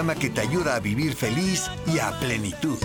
programa que te ayuda a vivir feliz y a plenitud.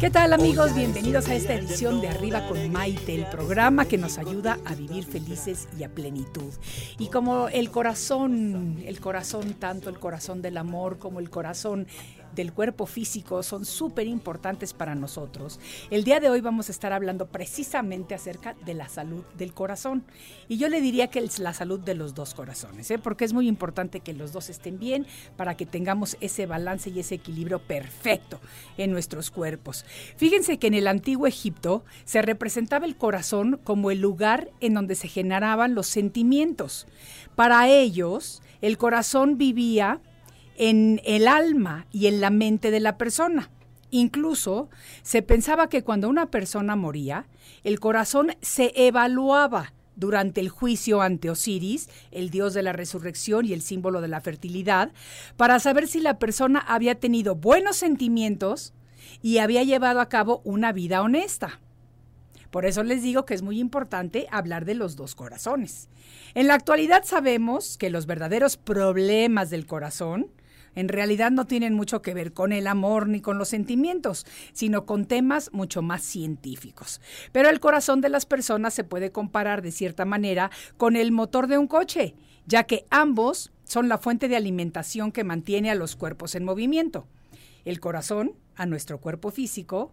¿Qué tal amigos? Bienvenidos a esta edición de Arriba con Maite, el programa que nos ayuda a vivir felices y a plenitud. Y como el corazón, el corazón, tanto el corazón del amor como el corazón del cuerpo físico son súper importantes para nosotros. El día de hoy vamos a estar hablando precisamente acerca de la salud del corazón. Y yo le diría que es la salud de los dos corazones, ¿eh? porque es muy importante que los dos estén bien para que tengamos ese balance y ese equilibrio perfecto en nuestros cuerpos. Fíjense que en el antiguo Egipto se representaba el corazón como el lugar en donde se generaban los sentimientos. Para ellos, el corazón vivía en el alma y en la mente de la persona. Incluso se pensaba que cuando una persona moría, el corazón se evaluaba durante el juicio ante Osiris, el dios de la resurrección y el símbolo de la fertilidad, para saber si la persona había tenido buenos sentimientos y había llevado a cabo una vida honesta. Por eso les digo que es muy importante hablar de los dos corazones. En la actualidad sabemos que los verdaderos problemas del corazón en realidad no tienen mucho que ver con el amor ni con los sentimientos, sino con temas mucho más científicos. Pero el corazón de las personas se puede comparar de cierta manera con el motor de un coche, ya que ambos son la fuente de alimentación que mantiene a los cuerpos en movimiento. El corazón a nuestro cuerpo físico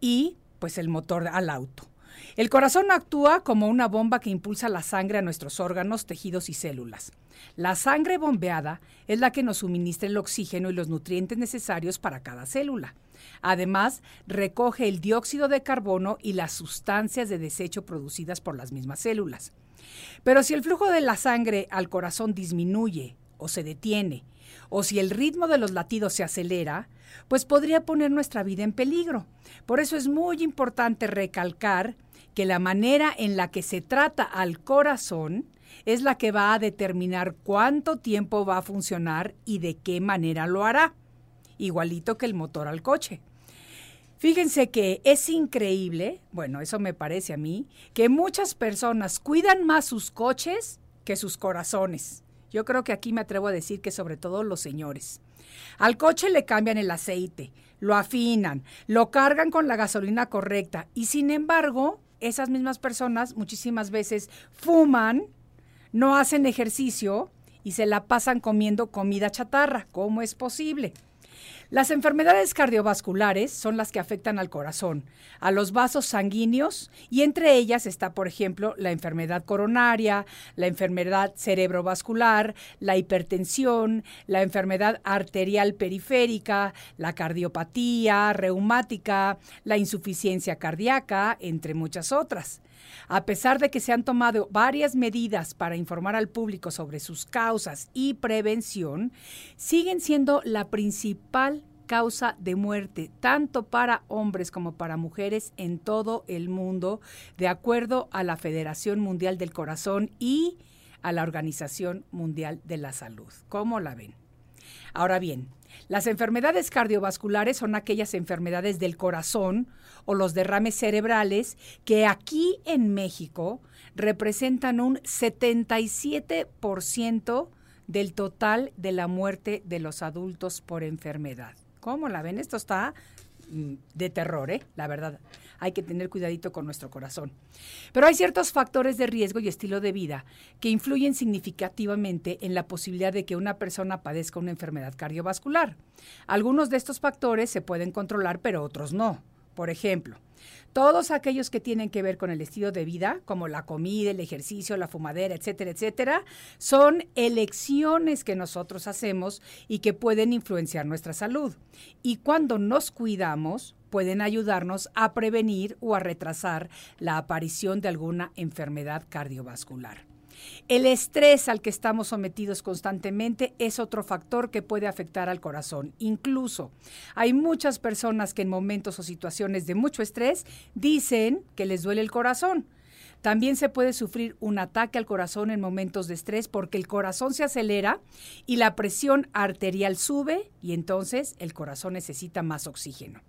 y pues el motor al auto. El corazón actúa como una bomba que impulsa la sangre a nuestros órganos, tejidos y células. La sangre bombeada es la que nos suministra el oxígeno y los nutrientes necesarios para cada célula. Además, recoge el dióxido de carbono y las sustancias de desecho producidas por las mismas células. Pero si el flujo de la sangre al corazón disminuye o se detiene, o si el ritmo de los latidos se acelera, pues podría poner nuestra vida en peligro. Por eso es muy importante recalcar que la manera en la que se trata al corazón es la que va a determinar cuánto tiempo va a funcionar y de qué manera lo hará, igualito que el motor al coche. Fíjense que es increíble, bueno, eso me parece a mí, que muchas personas cuidan más sus coches que sus corazones. Yo creo que aquí me atrevo a decir que sobre todo los señores. Al coche le cambian el aceite, lo afinan, lo cargan con la gasolina correcta y sin embargo, esas mismas personas muchísimas veces fuman, no hacen ejercicio y se la pasan comiendo comida chatarra. ¿Cómo es posible? Las enfermedades cardiovasculares son las que afectan al corazón, a los vasos sanguíneos y entre ellas está, por ejemplo, la enfermedad coronaria, la enfermedad cerebrovascular, la hipertensión, la enfermedad arterial periférica, la cardiopatía reumática, la insuficiencia cardíaca, entre muchas otras. A pesar de que se han tomado varias medidas para informar al público sobre sus causas y prevención, siguen siendo la principal causa de muerte, tanto para hombres como para mujeres en todo el mundo, de acuerdo a la Federación Mundial del Corazón y a la Organización Mundial de la Salud. ¿Cómo la ven? Ahora bien, las enfermedades cardiovasculares son aquellas enfermedades del corazón o los derrames cerebrales que aquí en México representan un 77% del total de la muerte de los adultos por enfermedad. ¿Cómo la ven? Esto está mm, de terror, ¿eh? La verdad. Hay que tener cuidadito con nuestro corazón. Pero hay ciertos factores de riesgo y estilo de vida que influyen significativamente en la posibilidad de que una persona padezca una enfermedad cardiovascular. Algunos de estos factores se pueden controlar, pero otros no. Por ejemplo, Todos aquellos que tienen que ver con el estilo de vida, como la comida, el ejercicio, la fumadera, etcétera, etcétera, son elecciones que nosotros hacemos y que pueden influenciar nuestra salud. Y cuando nos cuidamos, pueden ayudarnos a prevenir o a retrasar la aparición de alguna enfermedad cardiovascular. El estrés al que estamos sometidos constantemente es otro factor que puede afectar al corazón. Incluso hay muchas personas que en momentos o situaciones de mucho estrés dicen que les duele el corazón. También se puede sufrir un ataque al corazón en momentos de estrés porque el corazón se acelera y la presión arterial sube y entonces el corazón necesita más oxígeno.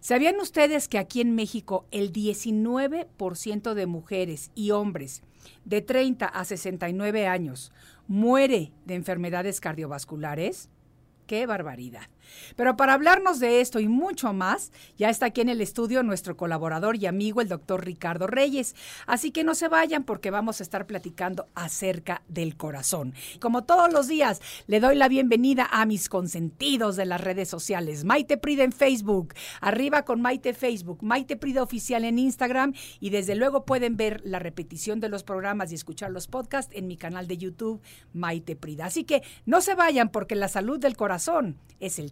¿Sabían ustedes que aquí en México el 19% de mujeres y hombres de 30 a 69 años muere de enfermedades cardiovasculares? ¡Qué barbaridad! Pero para hablarnos de esto y mucho más, ya está aquí en el estudio nuestro colaborador y amigo, el doctor Ricardo Reyes. Así que no se vayan porque vamos a estar platicando acerca del corazón. Como todos los días, le doy la bienvenida a mis consentidos de las redes sociales. Maite Prida en Facebook, arriba con Maite Facebook, Maite Prida Oficial en Instagram y desde luego pueden ver la repetición de los programas y escuchar los podcasts en mi canal de YouTube, Maite Prida. Así que no se vayan porque la salud del corazón es el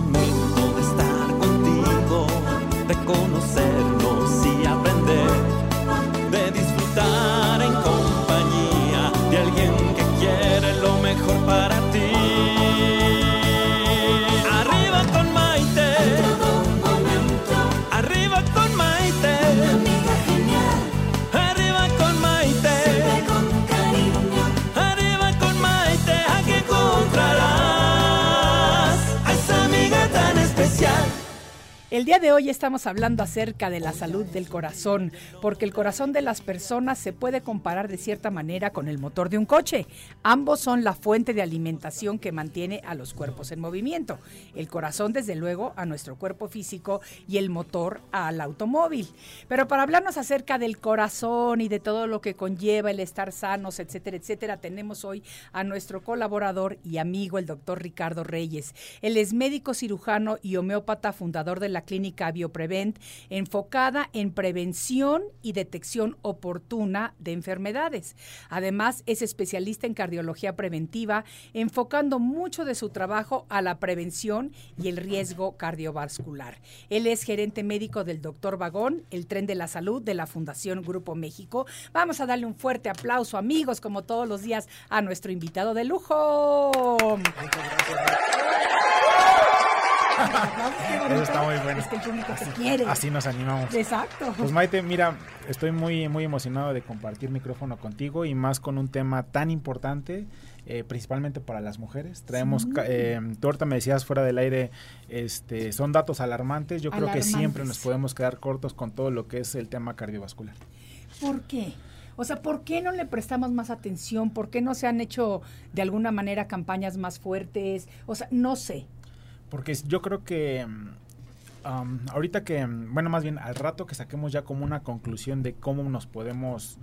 Momento de estar contigo, de conocernos día de hoy estamos hablando acerca de la salud del corazón, porque el corazón de las personas se puede comparar de cierta manera con el motor de un coche. Ambos son la fuente de alimentación que mantiene a los cuerpos en movimiento. El corazón, desde luego, a nuestro cuerpo físico y el motor al automóvil. Pero para hablarnos acerca del corazón y de todo lo que conlleva el estar sanos, etcétera, etcétera, tenemos hoy a nuestro colaborador y amigo, el doctor Ricardo Reyes. Él es médico cirujano y homeópata, fundador de la clínica Bioprevent, enfocada en prevención y detección oportuna de enfermedades. Además, es especialista en cardiología preventiva, enfocando mucho de su trabajo a la prevención y el riesgo cardiovascular. Él es gerente médico del Doctor Vagón, el tren de la salud de la Fundación Grupo México. Vamos a darle un fuerte aplauso, amigos, como todos los días, a nuestro invitado de lujo. Eso está muy bueno. Es que el público te quiere. Así nos animamos. Exacto. Pues Maite, mira, estoy muy, muy emocionado de compartir micrófono contigo y más con un tema tan importante, eh, principalmente para las mujeres. Traemos, ca- eh, tú ahorita me decías fuera del aire, este, son datos alarmantes. Yo creo que siempre nos podemos quedar cortos con todo lo que es el tema cardiovascular. ¿Por qué? O sea, ¿por qué no le prestamos más atención? ¿Por qué no se han hecho de alguna manera campañas más fuertes? O sea, no sé. Porque yo creo que mm, ahorita que, mm, bueno, más bien al rato que saquemos ya como una conclusión de cómo nos podemos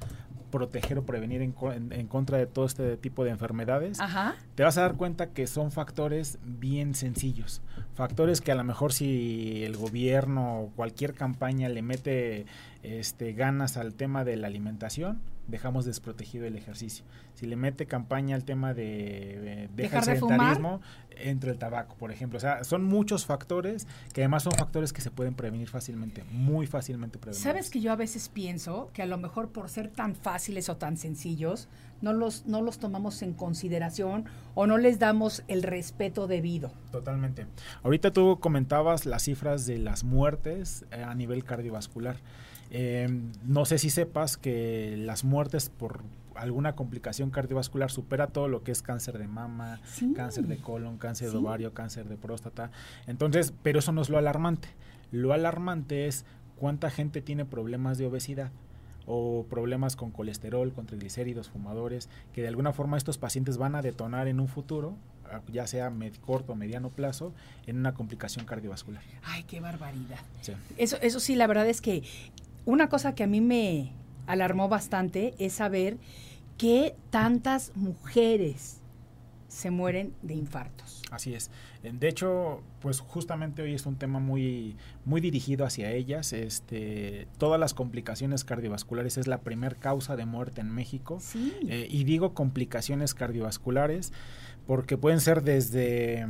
proteger o prevenir en, en- en contra de todo este tipo de enfermedades, Ajá. te vas a dar cuenta que son factores bien sencillos. Factores que a lo mejor si el gobierno o cualquier campaña le mete este, ganas al tema de la alimentación, dejamos desprotegido el ejercicio. Si le mete campaña al tema de eh, deja Dejar el de sedentarismo, entra el tabaco, por ejemplo. O sea, son muchos factores que además son factores que se pueden prevenir fácilmente, muy fácilmente prevenir. Sabes que yo a veces pienso que a lo mejor por ser tan fáciles o tan sencillos, no los, no los tomamos en consideración o no les damos el respeto debido. Totalmente. Ahorita tú comentabas las cifras de las muertes eh, a nivel cardiovascular. Eh, no sé si sepas que las muertes por alguna complicación cardiovascular supera todo lo que es cáncer de mama, Sí. cáncer de colon, cáncer Sí. de ovario, cáncer de próstata. Entonces, pero eso no es lo alarmante. Lo alarmante es ¿cuánta gente tiene problemas de obesidad? o problemas con colesterol, con triglicéridos, fumadores, que de alguna forma estos pacientes van a detonar en un futuro, ya sea corto o mediano plazo, en una complicación cardiovascular. Ay, qué barbaridad. Eso, eso sí, la verdad es que una cosa que a mí me alarmó bastante es saber que tantas mujeres se mueren de infartos. Así es. De hecho, pues justamente hoy es un tema muy, muy dirigido hacia ellas. Este, todas las complicaciones cardiovasculares es la primer causa de muerte en México. Eh, y digo complicaciones cardiovasculares porque pueden ser desde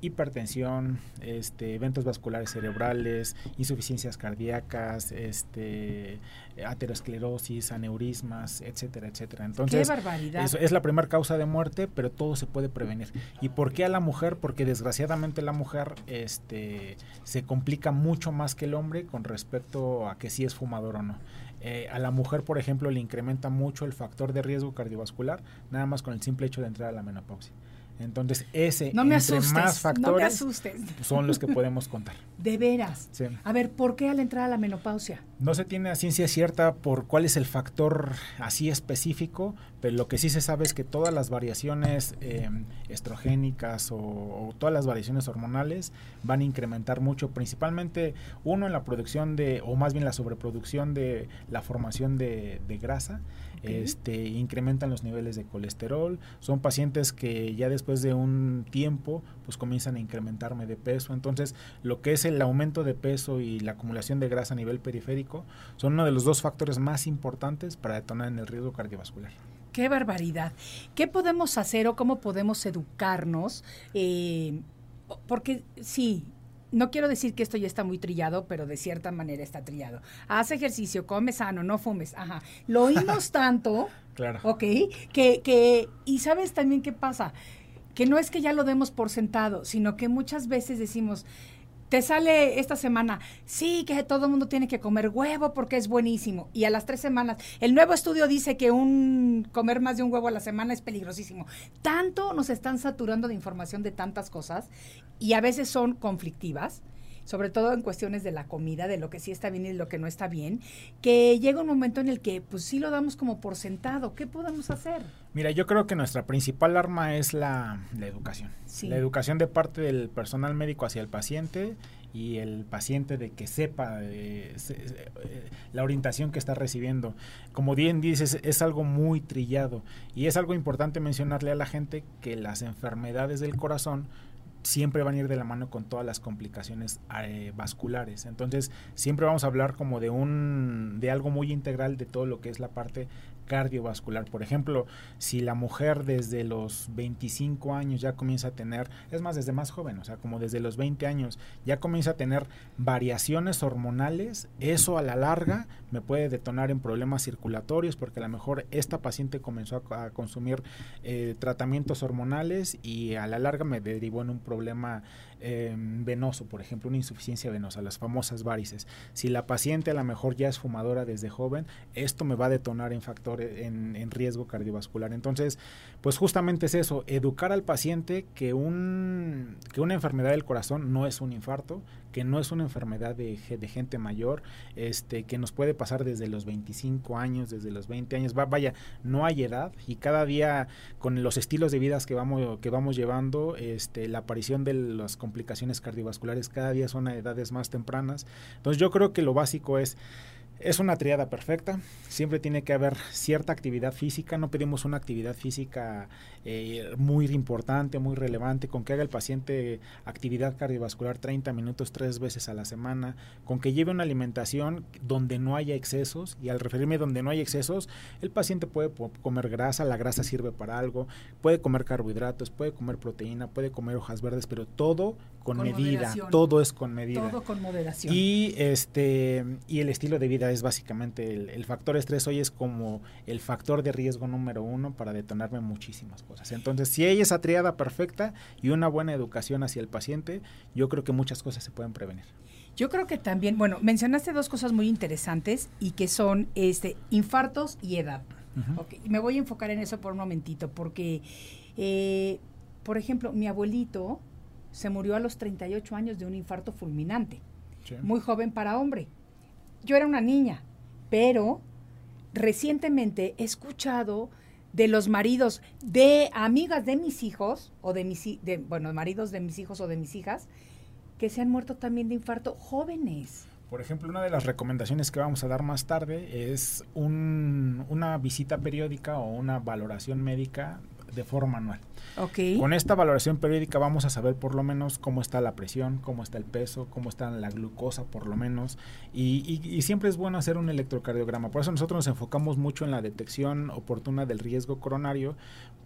hipertensión, este, eventos vasculares cerebrales, insuficiencias cardíacas, este, aterosclerosis, aneurismas, etcétera, etcétera. Entonces, ¡Qué barbaridad! es la primera causa de muerte, pero todo se puede prevenir. ¿Y por qué a la mujer? Porque desgraciadamente la mujer este, se complica mucho más que el hombre con respecto a que si es fumador o no. Eh, a la mujer, por ejemplo, le incrementa mucho el factor de riesgo cardiovascular, nada más con el simple hecho de entrar a la menopausia. Entonces, ese no me entre más factores son los que podemos contar. De veras. A ver, ¿por qué al entrar a la menopausia? No se tiene a ciencia cierta por cuál es el factor así específico, pero lo que sí se sabe es que todas las variaciones eh, estrogénicas o, todas las variaciones hormonales van a incrementar mucho, principalmente uno en la producción de, o más bien la sobreproducción de la formación de grasa este, incrementan los niveles de colesterol. Son pacientes que ya después de un tiempo pues comienzan a incrementarme de peso. Entonces, lo que es el aumento de peso y la acumulación de grasa a nivel periférico son uno de los dos factores más importantes para detonar en el riesgo cardiovascular. Qué barbaridad. ¿Qué podemos hacer o cómo podemos educarnos? Eh, porque sí, no quiero decir que esto ya está muy trillado, pero de cierta manera está trillado. Haz ejercicio, come sano, no fumes. Ajá. Lo oímos tanto. claro. Ok. Que, que, y sabes también qué pasa. Que no es que ya lo demos por sentado, sino que muchas veces decimos, te sale esta semana, sí, que todo el mundo tiene que comer huevo porque es buenísimo. Y a las tres semanas, el nuevo estudio dice que un comer más de un huevo a la semana es peligrosísimo. Tanto nos están saturando de información de tantas cosas y a veces son conflictivas sobre todo en cuestiones de la comida, de lo que sí está bien y lo que no está bien, que llega un momento en el que pues sí lo damos como por sentado. ¿Qué podemos hacer? Mira, yo creo que nuestra principal arma es la, educación. La educación de parte del personal médico hacia el paciente y el paciente de que sepa eh, la orientación que está recibiendo. Como bien dices, es algo muy trillado y es algo importante mencionarle a la gente que las enfermedades del corazón siempre van a ir de la mano con todas las complicaciones eh, vasculares. Entonces, siempre vamos a hablar como de un de algo muy integral de todo lo que es la parte cardiovascular. Por ejemplo, si la mujer desde los 25 años ya comienza a tener, es más, desde más joven, o sea, como desde los 20 años, ya comienza a tener variaciones hormonales, eso a la larga me puede detonar en problemas circulatorios porque a lo mejor esta paciente comenzó a, consumir eh, tratamientos hormonales y a la larga me derivó en un problema Em, venoso, por ejemplo, una insuficiencia venosa, las famosas varices. Si la paciente a lo mejor ya es fumadora desde joven, esto me va a detonar en factores, en, en riesgo cardiovascular. Entonces, pues justamente es eso, educar al paciente que, un, que una enfermedad del corazón no es un infarto, que no es una enfermedad de, de, gente mayor, este, que nos puede pasar desde los 25 años, desde los 20 años, va, vaya, no hay edad y cada día con los estilos de vida que vamos, que vamos llevando, este, la aparición de las complicaciones cardiovasculares cada día son a edades más tempranas. Entonces yo creo que lo básico es es una triada perfecta, siempre tiene que haber cierta actividad física, no pedimos una actividad física eh, muy importante, muy relevante, con que haga el paciente actividad cardiovascular 30 minutos tres veces a la semana, con que lleve una alimentación donde no haya excesos, y al referirme donde no hay excesos, el paciente puede comer grasa, la grasa sirve para algo, puede comer carbohidratos, puede comer proteína, puede comer hojas verdes, pero todo con, medida, todo es con medida. Todo con moderación. Y este y el estilo de vida es básicamente el, factor estrés hoy es como el factor de riesgo número uno para detonarme muchísimas cosas. Entonces, si hay esa triada perfecta y una buena educación hacia el paciente, yo creo que muchas cosas se pueden prevenir. Yo creo que también, bueno, mencionaste dos cosas muy interesantes y que son este infartos y edad. me voy a enfocar en eso por un momentito, porque, eh, por ejemplo, mi abuelito se murió a los 38 años de un infarto fulminante, muy joven para hombre yo era una niña, pero recientemente he escuchado de los maridos de amigas de mis hijos o de mis de, bueno, maridos de mis hijos o de mis hijas que se han muerto también de infarto jóvenes. Por ejemplo, una de las recomendaciones que vamos a dar más tarde es un, una visita periódica o una valoración médica de forma anual. Okay. Con esta valoración periódica vamos a saber por lo menos cómo está la presión, cómo está el peso, cómo está la glucosa por lo menos. Y, y, y, siempre es bueno hacer un electrocardiograma. Por eso nosotros nos enfocamos mucho en la detección oportuna del riesgo coronario,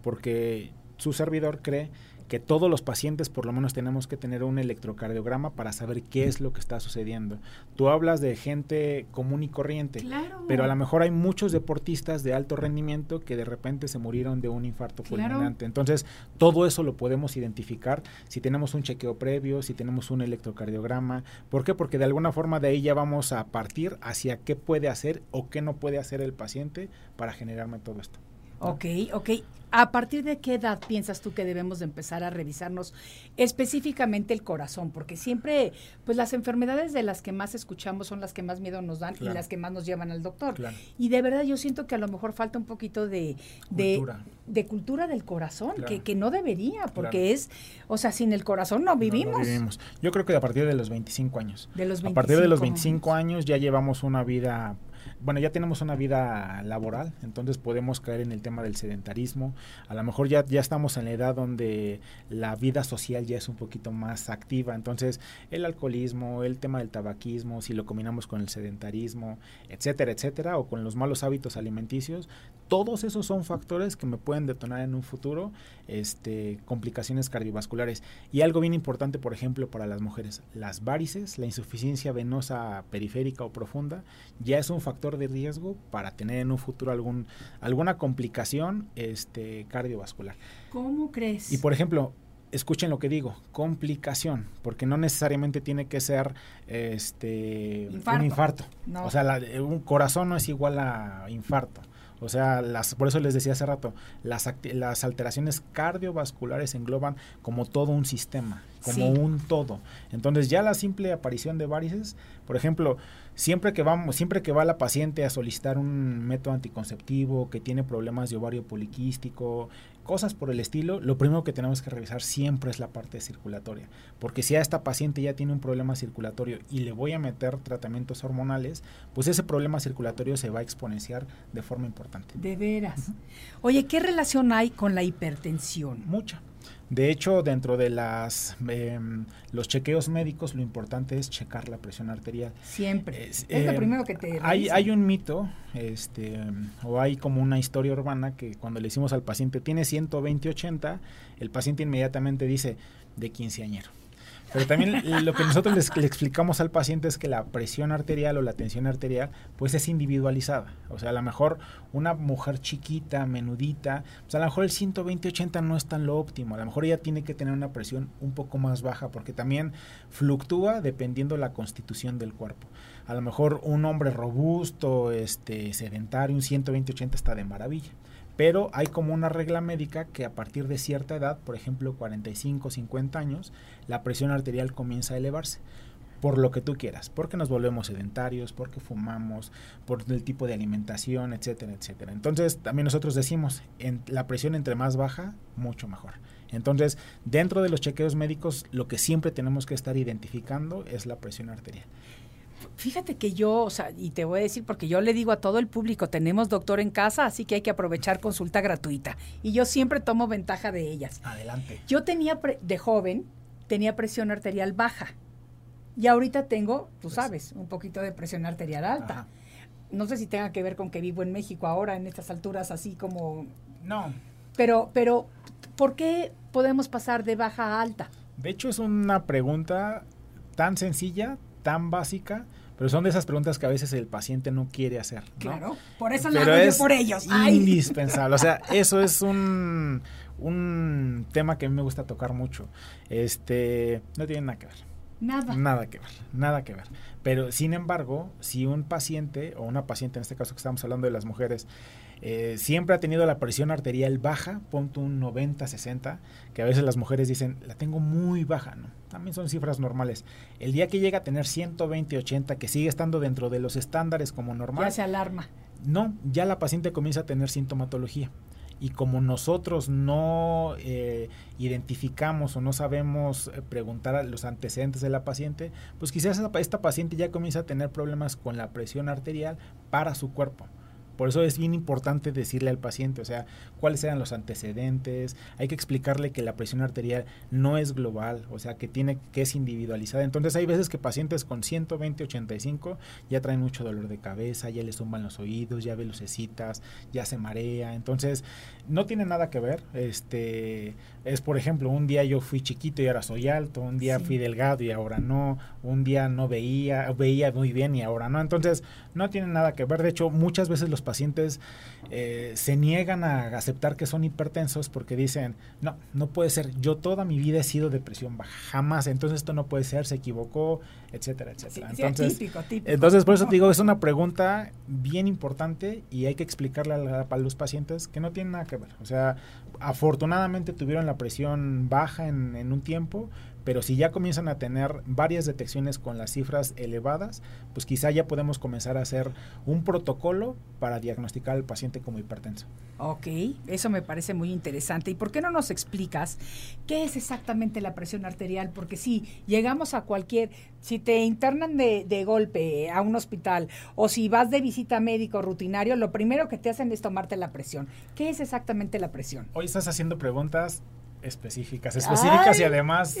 porque su servidor cree que todos los pacientes por lo menos tenemos que tener un electrocardiograma para saber qué es lo que está sucediendo. Tú hablas de gente común y corriente, claro. pero a lo mejor hay muchos deportistas de alto rendimiento que de repente se murieron de un infarto claro. fulminante. Entonces, todo eso lo podemos identificar si tenemos un chequeo previo, si tenemos un electrocardiograma. ¿Por qué? Porque de alguna forma de ahí ya vamos a partir hacia qué puede hacer o qué no puede hacer el paciente para generarme todo esto. ¿no? Ok, ok. ¿A partir de qué edad piensas tú que debemos de empezar a revisarnos específicamente el corazón? Porque siempre, pues las enfermedades de las que más escuchamos son las que más miedo nos dan claro. y las que más nos llevan al doctor. Claro. Y de verdad yo siento que a lo mejor falta un poquito de cultura, de, de cultura del corazón, claro. que, que, no debería, porque es, o sea, sin el corazón no vivimos. No, no vivimos. Yo creo que a partir de los 25 años. De los 25 a partir de los 25 años, años ya llevamos una vida bueno, ya tenemos una vida laboral, entonces podemos caer en el tema del sedentarismo. A lo mejor ya, ya estamos en la edad donde la vida social ya es un poquito más activa, entonces el alcoholismo, el tema del tabaquismo, si lo combinamos con el sedentarismo, etcétera, etcétera, o con los malos hábitos alimenticios, todos esos son factores que me pueden detonar en un futuro este, complicaciones cardiovasculares. Y algo bien importante, por ejemplo, para las mujeres, las varices, la insuficiencia venosa periférica o profunda, ya es un factor de riesgo para tener en un futuro algún, alguna complicación este, cardiovascular. ¿Cómo crees? Y por ejemplo, escuchen lo que digo, complicación, porque no necesariamente tiene que ser este infarto. un infarto. No. O sea, la, un corazón no es igual a infarto. O sea, las, por eso les decía hace rato, las, las alteraciones cardiovasculares engloban como todo un sistema, como Sí. un todo. Entonces ya la simple aparición de varices, por ejemplo, siempre que vamos, siempre que va la paciente a solicitar un método anticonceptivo, que tiene problemas de ovario poliquístico, cosas por el estilo, lo primero que tenemos que revisar siempre es la parte circulatoria, porque si a esta paciente ya tiene un problema circulatorio y le voy a meter tratamientos hormonales, pues ese problema circulatorio se va a exponenciar de forma importante. De veras. Oye, ¿qué relación hay con la hipertensión? Mucha. De hecho, dentro de las eh, los chequeos médicos, lo importante es checar la presión arterial. Siempre. Es, Es, lo eh, primero que te hay, hay un mito, este, o hay como una historia urbana que cuando le decimos al paciente tiene 120-80, el paciente inmediatamente dice de quinceañero. Pero también lo que nosotros les, le explicamos al paciente es que la presión arterial o la tensión arterial pues es individualizada. O sea, a lo mejor una mujer chiquita, menudita, pues a lo mejor el 120-80 no es tan lo óptimo. A lo mejor ella tiene que tener una presión un poco más baja porque también fluctúa dependiendo la constitución del cuerpo. A lo mejor un hombre robusto, este, sedentario, un 120-80 está de maravilla pero hay como una regla médica que a partir de cierta edad, por ejemplo 45, 50 años, la presión arterial comienza a elevarse por lo que tú quieras, porque nos volvemos sedentarios, porque fumamos, por el tipo de alimentación, etcétera, etcétera. Entonces, también nosotros decimos, en la presión entre más baja, mucho mejor. Entonces, dentro de los chequeos médicos, lo que siempre tenemos que estar identificando es la presión arterial. Fíjate que yo, o sea, y te voy a decir, porque yo le digo a todo el público, tenemos doctor en casa, así que hay que aprovechar consulta gratuita. Y yo siempre tomo ventaja de ellas. Adelante. Yo tenía, de joven, tenía presión arterial baja. Y ahorita tengo, tú Pues, sabes, un poquito de presión arterial alta. Ajá. No sé si tenga que ver con que vivo en México ahora, en estas alturas, así como... No, Pero, pero, ¿por qué podemos pasar de baja a alta? De hecho, es una pregunta tan sencilla, tan básica, pero son de esas preguntas que a veces el paciente no quiere hacer. ¿no? Claro, por eso lo hago yo es por ellos. Indispensable. O sea, eso es un, un tema que a mí me gusta tocar mucho. Este, no tiene nada que ver. Nada. Nada que ver, nada que ver. Pero sin embargo, si un paciente o una paciente, en este caso que estamos hablando de las mujeres, eh, siempre ha tenido la presión arterial baja, punto un 90, 60, que a veces las mujeres dicen, la tengo muy baja, ¿no? También son cifras normales. El día que llega a tener 120, 80, que sigue estando dentro de los estándares como normal. Ya se alarma. No, ya la paciente comienza a tener sintomatología y como nosotros no eh, identificamos o no sabemos eh, preguntar a los antecedentes de la paciente, pues quizás esta paciente ya comienza a tener problemas con la presión arterial para su cuerpo. Por eso es bien importante decirle al paciente, o sea, cuáles eran los antecedentes, hay que explicarle que la presión arterial no es global, o sea, que tiene que es individualizada. Entonces hay veces que pacientes con 120, 85 ya traen mucho dolor de cabeza, ya le zumban los oídos, ya ve lucecitas, ya se marea. Entonces, no tiene nada que ver. Este es por ejemplo, un día yo fui chiquito y ahora soy alto, un día fui delgado y ahora no, un día no veía, veía muy bien y ahora no. Entonces, no tiene nada que ver. De hecho, muchas veces los pacientes eh, se niegan a aceptar que son hipertensos porque dicen, no, no puede ser, yo toda mi vida he sido de presión baja, jamás, entonces esto no puede ser, se equivocó, etcétera, etcétera. entonces, entonces, por eso te digo, es una pregunta bien importante y hay que explicarle a, a, los pacientes que no tiene nada que ver. O sea, afortunadamente tuvieron la presión baja en, en un tiempo, pero si ya comienzan a tener varias detecciones con las cifras elevadas, pues quizá ya podemos comenzar a hacer un protocolo para diagnosticar al paciente como hipertenso. Ok, eso me parece muy interesante. ¿Y por qué no nos explicas qué es exactamente la presión arterial? Porque si llegamos a cualquier, si te internan de, de golpe a un hospital o si vas de visita médico rutinario, lo primero que te hacen es tomarte la presión. ¿Qué es exactamente la presión? Hoy estás haciendo preguntas específicas, específicas y además,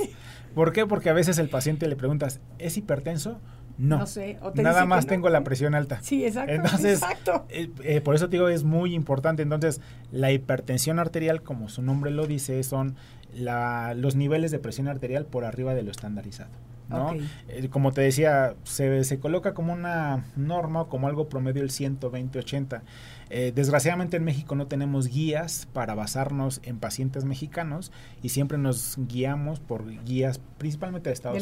¿por qué? Porque a veces el paciente le preguntas, ¿es hipertenso? No, no sé, nada más tengo la presión alta. Sí, exacto. Entonces, exacto. Eh, eh, por eso te digo, es muy importante. Entonces, la hipertensión arterial, como su nombre lo dice, son la, los niveles de presión arterial por arriba de lo estandarizado. ¿no? Eh, como te decía, se, se coloca como una norma, como algo promedio el 120-80. Eh, desgraciadamente en México no tenemos guías para basarnos en pacientes mexicanos y siempre nos guiamos por guías principalmente de Estados,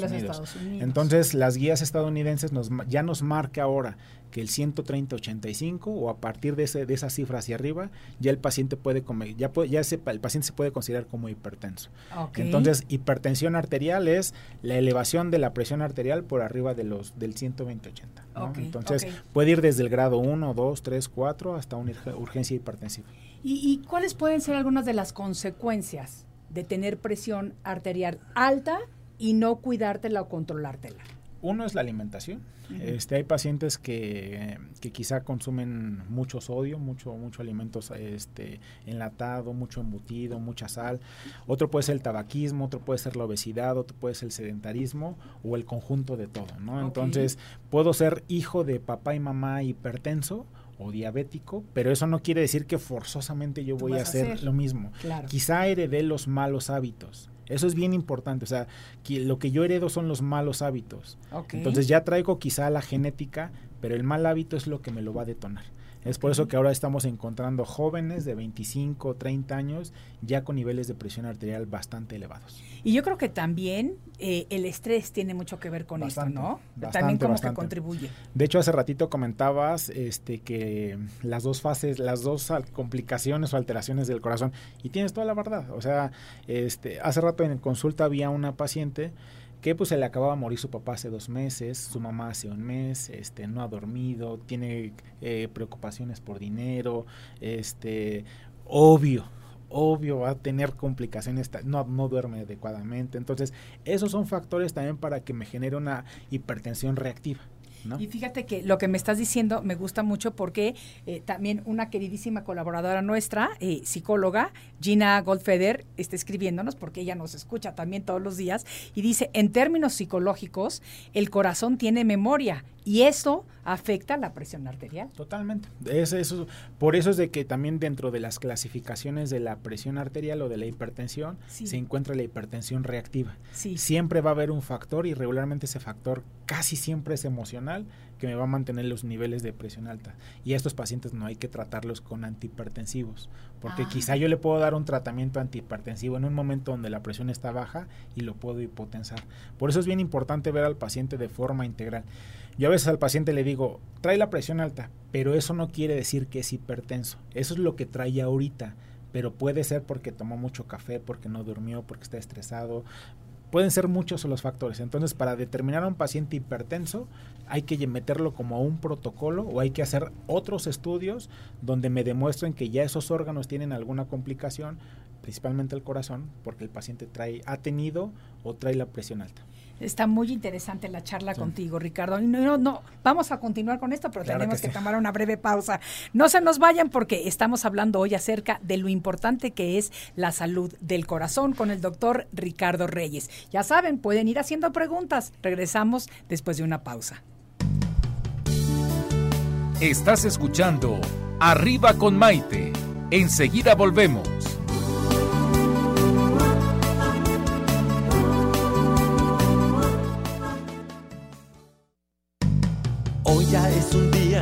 Unidos. Entonces las guías estadounidenses nos, ya nos marca ahora que el 130-85 o a partir de, ese, de esa cifra hacia arriba ya el paciente puede comer, ya, puede, ya el paciente se puede considerar como hipertenso. Entonces hipertensión arterial es la elevación de la presión arterial por arriba de los del 120-80. Entonces puede ir desde el grado 1, 2, 3, 4 hasta una urgencia hipertensiva. ¿Y, cuáles pueden ser algunas de las consecuencias de tener presión arterial alta y no cuidártela o controlártela? Uno es la alimentación. este, hay pacientes que, que, quizá consumen mucho sodio, mucho, mucho alimentos este, enlatado, mucho embutido, mucha sal. Otro puede ser el tabaquismo, otro puede ser la obesidad, otro puede ser el sedentarismo o el conjunto de todo. ¿no? Entonces, puedo ser hijo de papá y mamá hipertenso o diabético, pero eso no quiere decir que forzosamente yo voy a hacer, lo mismo. Quizá heredé los malos hábitos. Eso es bien importante. O sea, que lo que yo heredo son los malos hábitos. Entonces ya traigo quizá la genética, pero el mal hábito es lo que me lo va a detonar. Es por eso que ahora estamos encontrando jóvenes de 25 o 30 años ya con niveles de presión arterial bastante elevados. Y yo creo que también eh, el estrés tiene mucho que ver con esto, ¿no? también como que contribuye. De hecho, hace ratito comentabas este, que las dos fases, las dos complicaciones o alteraciones del corazón, y tienes toda la verdad. O sea, este, hace rato en consulta había una paciente que pues se le acababa de morir su papá hace dos meses, su mamá hace un mes, este, no ha dormido, tiene eh, preocupaciones por dinero, este, obvio, obvio va a tener complicaciones, no, no duerme adecuadamente. Entonces, esos son factores también para que me genere una hipertensión reactiva. Y fíjate que lo que me estás diciendo me gusta mucho porque eh, también una queridísima colaboradora nuestra, eh, psicóloga, Gina Goldfeder, está escribiéndonos porque ella nos escucha también todos los días y dice, en términos psicológicos, el corazón tiene memoria y eso afecta la presión arterial. Totalmente. Es eso, por eso es de que también dentro de las clasificaciones de la presión arterial o de la hipertensión se encuentra la hipertensión reactiva. Siempre va a haber un factor y regularmente ese factor casi siempre es emocional que me va a mantener los niveles de presión alta. Y a estos pacientes no hay que tratarlos con antihipertensivos, porque Ah. quizá yo le puedo dar un tratamiento antihipertensivo en un momento donde la presión está baja y lo puedo hipotensar. Por eso es bien importante ver al paciente de forma integral. Yo a veces al paciente le digo, trae la presión alta, pero eso no quiere decir que es hipertenso. Eso es lo que trae ahorita, pero puede ser porque tomó mucho café, porque no durmió, porque está estresado. Pueden ser muchos los factores. Entonces, para determinar a un paciente hipertenso, hay que meterlo como a un protocolo o hay que hacer otros estudios donde me demuestren que ya esos órganos tienen alguna complicación, principalmente el corazón, porque el paciente trae, ha tenido o trae la presión alta. Está muy interesante la charla Sí. contigo, Ricardo. Y No, no, no, vamos a continuar con esto, pero Claro tenemos que que, sí. tomar una breve pausa. No se nos vayan porque estamos hablando hoy acerca de lo importante que es la salud del corazón con el doctor Ricardo Reyes. Ya saben, pueden ir haciendo preguntas. Regresamos después de una pausa. Estás escuchando Arriba con Maite. Enseguida volvemos.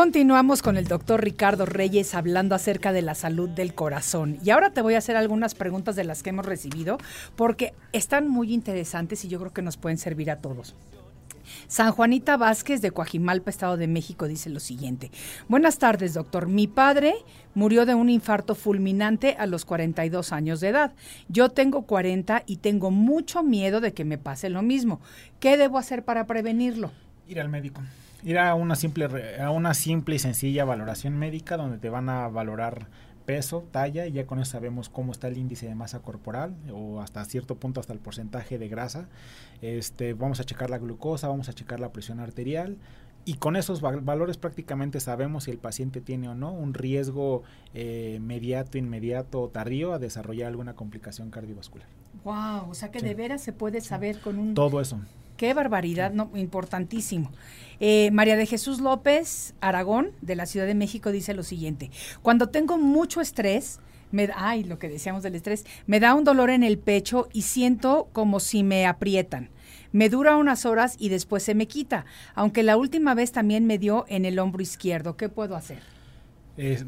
Continuamos con el doctor Ricardo Reyes hablando acerca de la salud del corazón. Y ahora te voy a hacer algunas preguntas de las que hemos recibido porque están muy interesantes y yo creo que nos pueden servir a todos. San Juanita Vázquez de Coajimalpa, Estado de México, dice lo siguiente. Buenas tardes, doctor. Mi padre murió de un infarto fulminante a los 42 años de edad. Yo tengo 40 y tengo mucho miedo de que me pase lo mismo. ¿Qué debo hacer para prevenirlo? Ir al médico. Ir a una simple, a una simple y sencilla valoración médica donde te van a valorar peso, talla y ya con eso sabemos cómo está el índice de masa corporal o hasta cierto punto hasta el porcentaje de grasa. Este, vamos a checar la glucosa, vamos a checar la presión arterial y con esos val- valores prácticamente sabemos si el paciente tiene o no un riesgo eh, mediato, inmediato o tardío a desarrollar alguna complicación cardiovascular. Wow, o sea que Sí. de veras se puede saber con un... Todo eso. Qué barbaridad, no, importantísimo. Eh, María de Jesús López Aragón, de la Ciudad de México, dice lo siguiente. Cuando tengo mucho estrés, me da, ay, lo que decíamos del estrés, me da un dolor en el pecho y siento como si me aprietan. Me dura unas horas y después se me quita, aunque la última vez también me dio en el hombro izquierdo. ¿Qué puedo hacer? Es,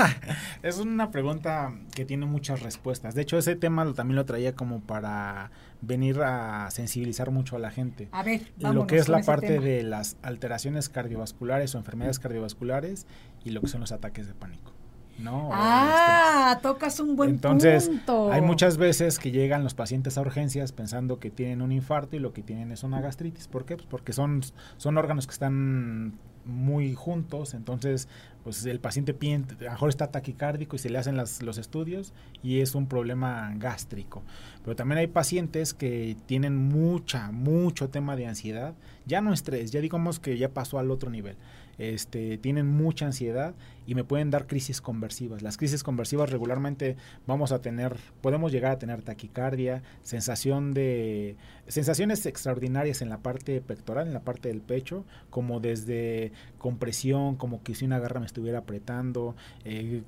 es una pregunta que tiene muchas respuestas. De hecho, ese tema lo- también lo traía como para venir a sensibilizar mucho a la gente. A ver, lo que es la parte tema. de las alteraciones cardiovasculares o enfermedades cardiovasculares y lo que son los ataques de pánico. ¿No? Ah, tocas un buen Entonces, punto. hay muchas veces que llegan los pacientes a urgencias pensando que tienen un infarto y lo que tienen es una gastritis. ¿Por qué? Pues porque son, son órganos que están muy juntos, entonces pues el paciente piensa, a lo mejor está taquicárdico y se le hacen las- los estudios y es un problema gástrico. Pero también hay pacientes que tienen mucha, mucho tema de ansiedad, ya no estrés, ya digamos que ya pasó al otro nivel. Este, tienen mucha ansiedad y me pueden dar crisis conversivas. Las crisis conversivas regularmente vamos a tener, podemos llegar a tener taquicardia, sensación de sensaciones extraordinarias en la parte pectoral, en la parte del pecho, como desde compresión, como que si una garra me estuviera apretando, eh,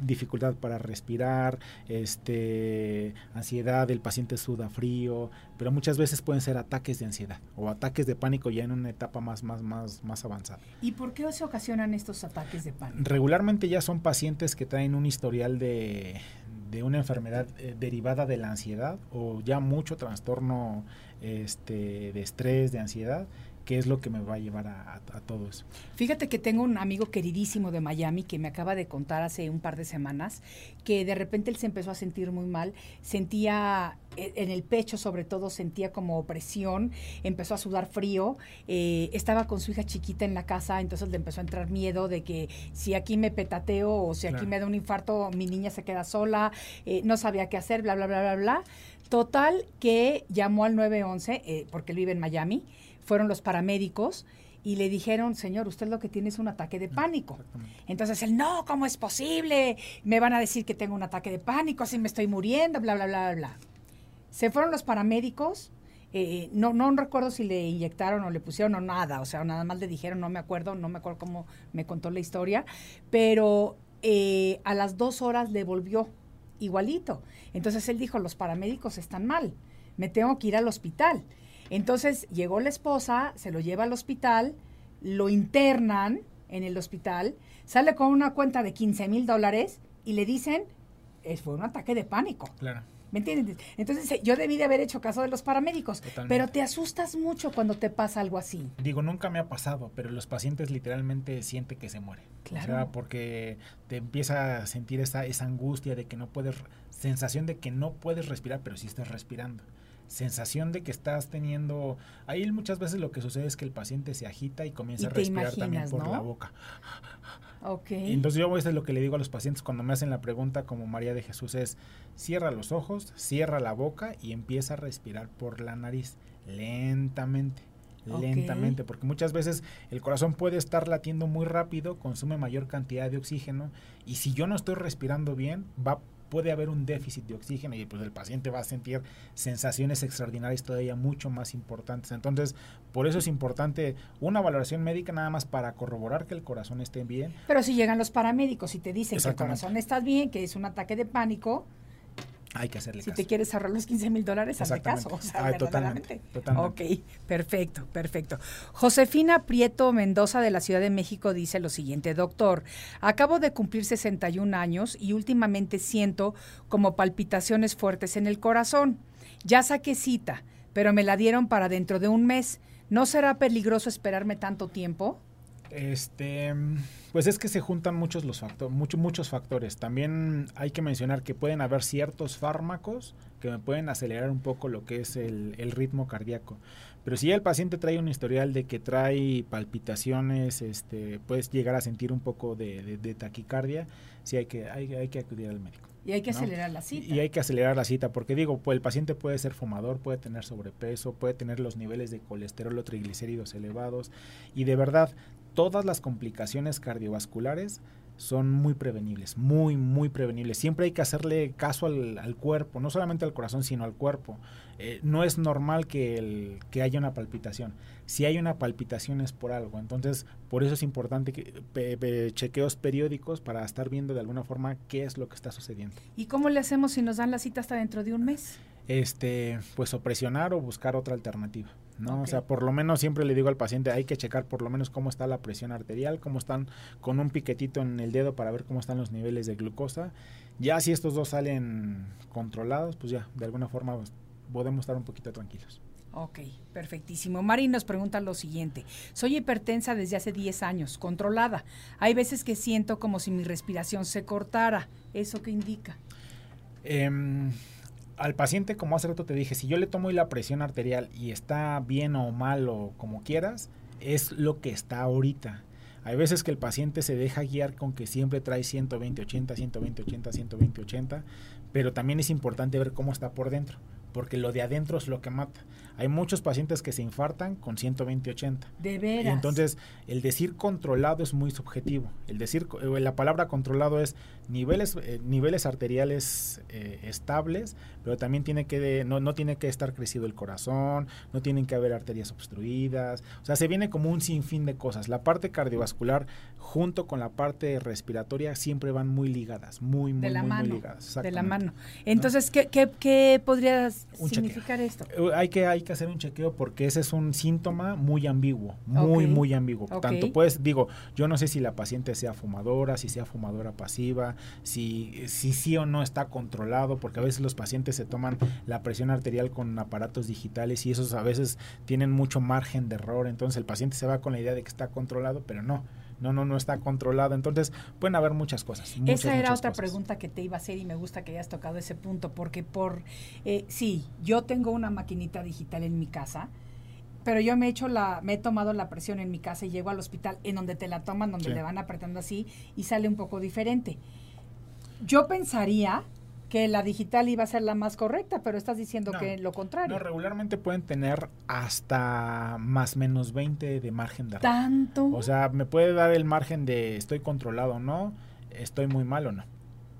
dificultad para respirar, este, ansiedad, el paciente suda frío, pero muchas veces pueden ser ataques de ansiedad o ataques de pánico ya en una etapa más, más, más, más avanzada. ¿Y por qué se ocasionan estos ataques de pánico? Regularmente ya son pacientes que traen un historial de, de una enfermedad eh, derivada de la ansiedad o ya mucho trastorno este, de estrés, de ansiedad qué es lo que me va a llevar a, todo eso. Fíjate que tengo un amigo queridísimo de Miami que me acaba de contar hace un par de semanas que de repente él se empezó a sentir muy mal, sentía eh, en el pecho sobre todo sentía como opresión, empezó a sudar frío, eh, estaba con su hija chiquita en la casa, entonces le empezó a entrar miedo de que si aquí me petateo o si aquí me da un infarto, mi niña se queda sola, eh, no sabía qué hacer, bla, bla, bla, bla, bla. Total que llamó al 911, porque él vive en Miami, fueron los paramédicos y le dijeron, señor, usted lo que tiene es un ataque de pánico. Entonces él, no, ¿cómo es posible? Me van a decir que tengo un ataque de pánico, así me estoy muriendo, bla, bla, bla, bla. Se fueron los paramédicos, eh, no, no recuerdo si le inyectaron o le pusieron o nada, o sea, nada más le dijeron, no me acuerdo, no me acuerdo cómo me contó la historia, pero eh, a las dos horas le volvió igualito. Entonces él dijo, los paramédicos están mal, me tengo que ir al hospital. Entonces llegó la esposa, se lo lleva al hospital, lo internan en el hospital, sale con una cuenta de 15 mil dólares y le dicen, fue un ataque de pánico. Claro. ¿Me entiendes? Entonces yo debí de haber hecho caso de los paramédicos, pero te asustas mucho cuando te pasa algo así. Digo, nunca me ha pasado, pero los pacientes literalmente sienten que se mueren. Claro. O sea, porque te empieza a sentir esa, esa angustia de que no puedes, sensación de que no puedes respirar, pero sí estás respirando sensación de que estás teniendo... Ahí muchas veces lo que sucede es que el paciente se agita y comienza a respirar también por la boca. Ok. entonces yo a veces lo que le digo a los pacientes cuando me hacen la pregunta como María de Jesús es, cierra los ojos, cierra la boca y empieza a respirar por la nariz lentamente lentamente, porque muchas veces el corazón puede estar latiendo muy rápido, consume mayor cantidad de oxígeno y si yo no estoy respirando bien, va puede haber un déficit de oxígeno y pues el paciente va a sentir sensaciones extraordinarias todavía mucho más importantes. Entonces, por eso es importante una valoración médica nada más para corroborar que el corazón esté bien. Pero si llegan los paramédicos y te dicen que el corazón está bien, que es un ataque de pánico, hay que hacerle si te quieres ahorrar los 15 mil dólares, hazle caso. O sea, totalmente, Ok, perfecto, perfecto. Josefina Prieto Mendoza de la Ciudad de México dice lo siguiente, doctor, acabo de cumplir 61 años y últimamente siento como palpitaciones fuertes en el corazón. Ya saqué cita, pero me la dieron para dentro de un mes. ¿No será peligroso esperarme tanto tiempo? Este, pues es que se juntan muchos los factores, muchos factores. También hay que mencionar que pueden haber ciertos fármacos que me pueden acelerar un poco lo que es el, ritmo cardíaco. Pero si el paciente trae un historial de que trae palpitaciones, este, puedes llegar a sentir un poco de, taquicardia, sí hay que, hay, que acudir al médico. Y hay que acelerar la cita. Y hay que acelerar la cita, porque digo, pues el paciente puede ser fumador, puede tener sobrepeso, puede tener los niveles de colesterol o triglicéridos elevados. Y de verdad, todas las complicaciones cardiovasculares son muy prevenibles, muy, muy prevenibles. Siempre hay que hacerle caso al, cuerpo, no solamente al corazón, sino al cuerpo. Eh, no es normal que, el, que haya una palpitación. Si hay una palpitación es por algo. Entonces, por eso es importante que chequeos periódicos para estar viendo de alguna forma qué es lo que está sucediendo. ¿Y cómo le hacemos si nos dan la cita hasta dentro de un mes? Este, pues o presionar o buscar otra alternativa. ¿No? O sea, por lo menos siempre le digo al paciente, hay que checar por lo menos cómo está la presión arterial, cómo están con un piquetito en el dedo para ver cómo están los niveles de glucosa. Ya si estos dos salen controlados, pues ya, de alguna forma pues, podemos estar un poquito tranquilos. Ok, perfectísimo. Mari nos pregunta lo siguiente. Soy hipertensa desde hace 10 años, controlada. Hay veces que siento como si mi respiración se cortara. ¿Eso qué indica? Eh, al paciente, como hace rato te dije, si yo le tomo la presión arterial y está bien o mal o como quieras, es lo que está ahorita. Hay veces que el paciente se deja guiar con que siempre trae 120, 80, 120, 80, 120, 80, pero también es importante ver cómo está por dentro, porque lo de adentro es lo que mata. Hay muchos pacientes que se infartan con 120-80. De veras. Y entonces, el decir controlado es muy subjetivo. El decir, eh, la palabra controlado es niveles, eh, niveles arteriales eh, estables, pero también tiene que, no, no tiene que estar crecido el corazón, no tienen que haber arterias obstruidas. O sea, se viene como un sinfín de cosas. La parte cardiovascular junto con la parte respiratoria siempre van muy ligadas, muy, muy, muy, ligadas. De la mano. Entonces, ¿qué, qué, qué podrías Un significar esto? Eh, Hay que, hay que hacer un chequeo porque ese es un síntoma muy ambiguo, muy, muy ambiguo. Tanto pues, digo, yo no sé si la paciente sea fumadora, si sea fumadora pasiva, si, si sí o no está controlado, porque a veces los pacientes se toman la presión arterial con aparatos digitales y esos a veces tienen mucho margen de error, entonces el paciente se va con la idea de que está controlado, pero no. No, no, no está controlado. Entonces, pueden haber muchas cosas. muchas, Esa era otra cosas. pregunta que te iba a hacer y me gusta que hayas tocado ese punto, porque por, eh, sí, yo tengo una maquinita digital en mi casa, pero yo me he hecho la, me he tomado la presión en mi casa y llego al hospital en donde te la toman, donde Sí. le van apretando así y sale un poco diferente. Yo pensaría que la digital iba a ser la más correcta, pero estás diciendo No. que lo contrario. No, regularmente pueden tener hasta más menos 20 de margen de error. Tanto. O sea, me puede dar el margen de estoy controlado o no, estoy muy mal o no.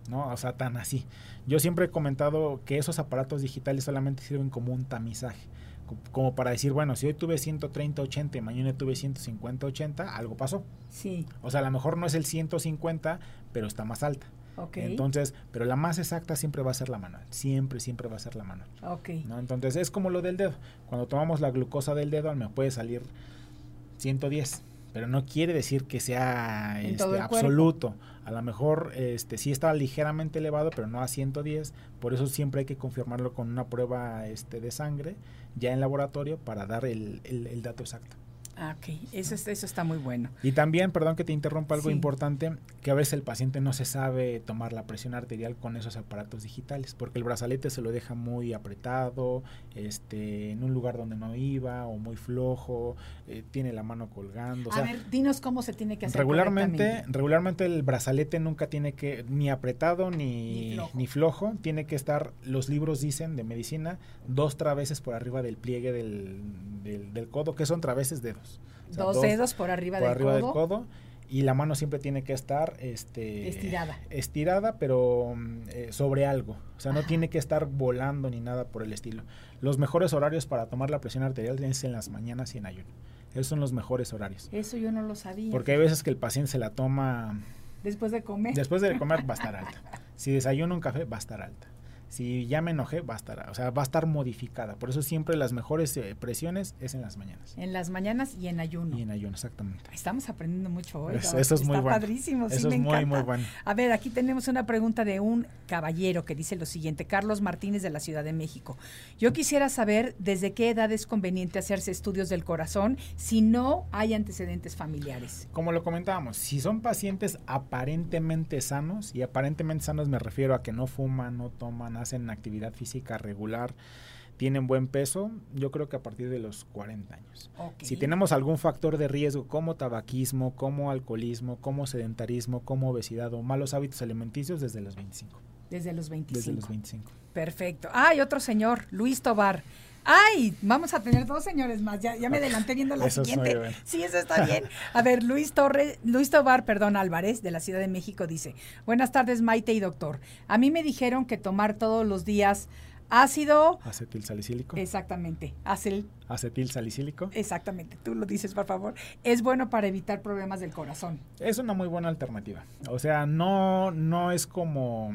¿No? O sea, tan así. Yo siempre he comentado que esos aparatos digitales solamente sirven como un tamizaje. co- Como para decir, bueno, si hoy tuve 130, 80 y mañana tuve 150, 80, algo pasó. sí, O sea, a lo mejor no es el 150, pero está más alta. Entonces, pero la más exacta siempre va a ser la manual. Siempre, siempre va a ser la manual. ok. ¿no? Entonces es como lo del dedo. Cuando tomamos la glucosa del dedo me puede salir 110, pero no quiere decir que sea este, cuerpo. absoluto. A lo mejor este sí está ligeramente elevado, pero no a 110. Por eso siempre hay que confirmarlo con una prueba este, de sangre ya en laboratorio para dar el, el- el dato exacto. Ah, ok, eso, es- eso está muy bueno. Y también, perdón que te interrumpa, algo Sí. importante, que a veces el paciente no se sabe tomar la presión arterial con esos aparatos digitales, porque el brazalete se lo deja muy apretado, este, en un lugar donde no iba, o muy flojo, eh, tiene la mano colgando. o a sea, ver, dinos cómo se tiene que hacer regularmente, regularmente el brazalete nunca tiene que, ni apretado Ni ni, flojo. ni flojo, tiene que estar, los libros dicen de medicina, dos traveses por arriba del pliegue del, del, del codo, que son traveses dedos. O sea, dos, dedos por arriba, por del, arriba codo. del codo y la mano siempre tiene que estar este Estirada. estirada pero mm, eh, sobre algo o sea no Ajá. tiene que estar volando ni nada por el estilo los mejores horarios para tomar la presión arterial es en las mañanas y en ayuno esos son los mejores horarios Eso yo no lo sabía. porque hay veces que el paciente se la toma Después de comer. después de comer va a estar alta si desayuna un café va a estar alta si ya me enojé va a estar o sea va a estar modificada por eso siempre las mejores eh, presiones es en las mañanas En las mañanas y en ayuno. y en ayuno exactamente Estamos aprendiendo mucho hoy. Eso- es Está muy bueno. padrísimo, sí Eso me es muy, encanta. muy bueno. A ver, aquí tenemos una pregunta de un caballero que dice lo siguiente, Carlos Martínez de la Ciudad de México. Yo quisiera saber desde qué edad es conveniente hacerse estudios del corazón si no hay antecedentes familiares. Como lo comentábamos, si son pacientes aparentemente sanos, y aparentemente sanos me refiero a que no fuman, no toman, hacen actividad física regular, tienen buen peso, yo creo que a partir de los 40 años. Si tenemos algún factor de riesgo como tabaquismo, como alcoholismo, como sedentarismo, como obesidad o malos hábitos alimenticios, desde los 25. Desde los 25. Desde los 25. Perfecto. Ay, otro señor, Luis Tobar. Ay, vamos a tener dos señores más. Ya, ya me adelanté viendo la Eso es siguiente. muy bien. Sí, eso está bien. A ver, Luis Torres, Luis Tobar, perdón, Álvarez, de la Ciudad de México, dice: Buenas tardes, Maite y doctor. A mí me dijeron que tomar todos los días ácido. Acetil salicílico. Exactamente. Acel, Acetil salicílico. exactamente. Tú lo dices, por favor. Es bueno para evitar problemas del corazón. Es una muy buena alternativa. O sea, no, no es como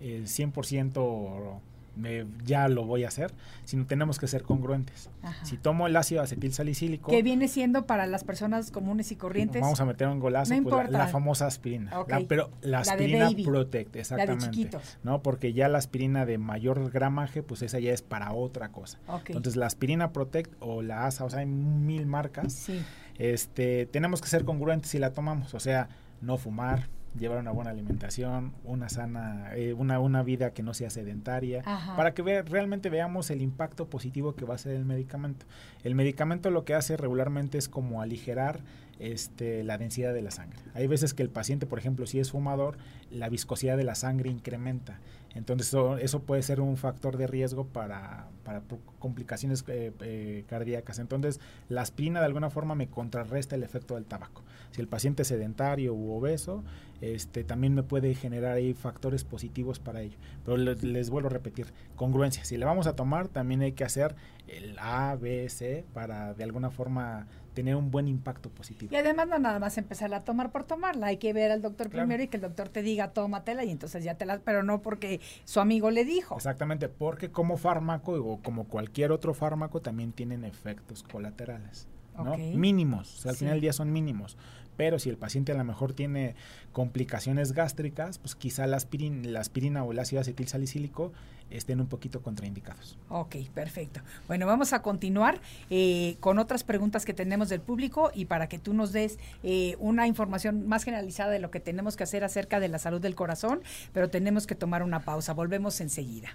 el 100% eh, ya lo voy a hacer, sino tenemos que ser congruentes. Ajá. Si tomo el ácido acetil salicílico, Que viene siendo para las personas comunes y corrientes. vamos a meter un golazo, No pues, la- la, famosa aspirina. La- pero la La aspirina baby. Protect, La de exactamente. chiquitos. ¿no? Porque ya la aspirina de mayor gramaje, pues esa ya es para otra cosa. Entonces la aspirina Protect o la ASA, o sea, hay mil marcas. Sí. este, tenemos que ser congruentes si la tomamos, o sea, no fumar, llevar una buena alimentación, una sana, eh, una, una vida que no sea sedentaria, Ajá. para que ve- realmente veamos el impacto positivo que va a ser el medicamento. El medicamento lo que hace regularmente es como aligerar este, la densidad de la sangre. Hay veces que el paciente, por ejemplo, si es fumador, la viscosidad de la sangre incrementa. Entonces eso, eso puede ser un factor de riesgo para, para complicaciones eh, eh, cardíacas. Entonces la aspirina de alguna forma me contrarresta el efecto del tabaco. Si el paciente es sedentario u obeso, este, también me puede generar ahí factores positivos para ello. Pero le- les, vuelvo a repetir, congruencia. Si le vamos a tomar, también hay que hacer el A, B, C para de alguna forma tener un buen impacto positivo. Y además no nada más empezar a tomar por tomarla, hay que ver al doctor primero y que el doctor te diga tómatela y entonces ya te la, pero no porque su amigo le dijo. Exactamente, porque como fármaco o como cualquier otro fármaco también tienen efectos colaterales. ¿no? Mínimos, o sea, al final del día son mínimos pero si el paciente a lo mejor tiene complicaciones gástricas, pues quizá la aspirina, la aspirina o el ácido acetil salicílico estén un poquito contraindicados. Ok, perfecto. Bueno, vamos a continuar eh, con otras preguntas que tenemos del público y para que tú nos des eh, una información más generalizada de lo que tenemos que hacer acerca de la salud del corazón, pero tenemos que tomar una pausa. Volvemos enseguida.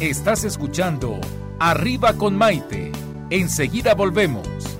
Estás escuchando Arriba con Maite. Enseguida volvemos.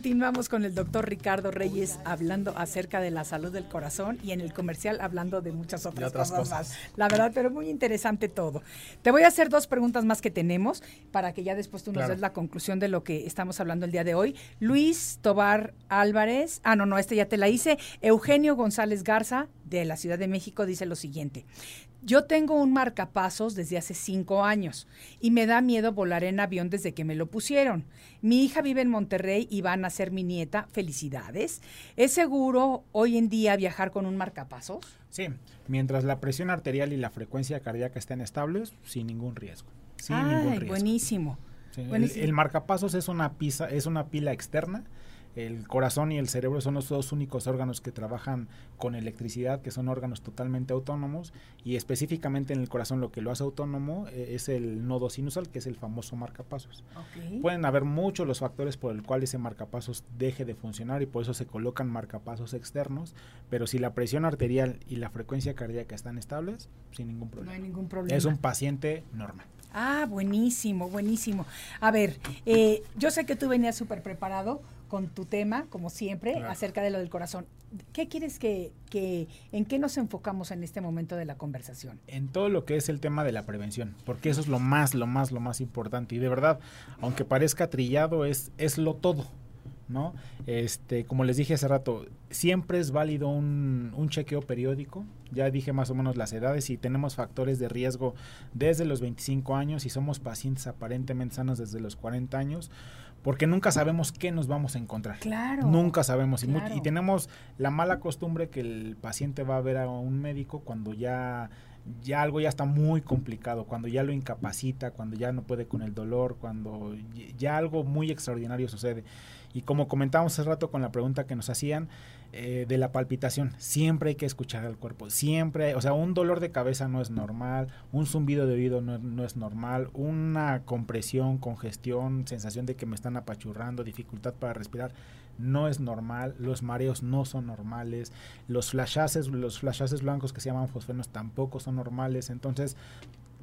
Continuamos con el doctor Ricardo Reyes hablando acerca de la salud del corazón y en el comercial hablando de muchas otras, otras cosas, cosas. más. La verdad, pero muy interesante todo. Te voy a hacer dos preguntas más que tenemos para que ya después tú nos Claro. des la conclusión de lo que estamos hablando el día de hoy. Luis Tobar Álvarez, ah, no, no, este ya te la hice. Eugenio González Garza, de la Ciudad de México, dice lo siguiente. Yo tengo un marcapasos desde hace cinco años y me da miedo volar en avión desde que me lo pusieron. Mi hija vive en Monterrey y va a nacer mi nieta. Felicidades. ¿Es seguro hoy en día viajar con un marcapasos? Sí, mientras la presión arterial y la frecuencia cardíaca estén estables, sin ningún riesgo. Sin ningún Ay, riesgo. buenísimo. Sí, el, marcapasos es una, pisa, es una pila externa. El corazón y el cerebro son los dos únicos órganos que trabajan con electricidad, que son órganos totalmente autónomos. Y específicamente en el corazón lo que lo hace autónomo eh, es el nodo sinusal, que es el famoso marcapasos. Ok. Pueden haber muchos los factores por el cual ese marcapasos deje de funcionar y por eso se colocan marcapasos externos, pero si la presión arterial y la frecuencia cardíaca están estables, sin ningún No problema. hay ningún problema. Es un paciente normal. Ah, buenísimo, buenísimo. A ver, eh, yo sé que tú venías súper preparado con tu tema, como siempre, Claro. acerca de lo del corazón. ¿Qué quieres que, que, en qué nos enfocamos en este momento de la conversación? en todo lo que es el tema de la prevención, porque eso es lo más, lo más, lo más importante. Y de verdad, aunque parezca trillado, es, es lo todo, ¿no? Este, como les dije hace rato, siempre es válido un, un chequeo periódico. Ya dije más o menos las edades y tenemos factores de riesgo desde los 25 años y somos pacientes aparentemente sanos desde los 40 años, porque nunca sabemos qué nos vamos a encontrar. Claro. Nunca sabemos. Y Claro. Y, tenemos la mala costumbre que el paciente va a ver a un médico cuando ya, ya algo ya está muy complicado, cuando ya lo incapacita, cuando ya no puede con el dolor, cuando y- ya algo muy extraordinario sucede. Y como comentábamos hace rato con la pregunta que nos hacían eh, de la palpitación, siempre hay que escuchar al cuerpo, siempre, o sea, un dolor de cabeza no es normal, un zumbido de oído no, no es normal, una compresión, congestión, sensación de que me están apachurrando, dificultad para respirar, no es normal, los mareos no son normales, los flashaces, los flashaces blancos que se llaman fosfenos tampoco son normales, entonces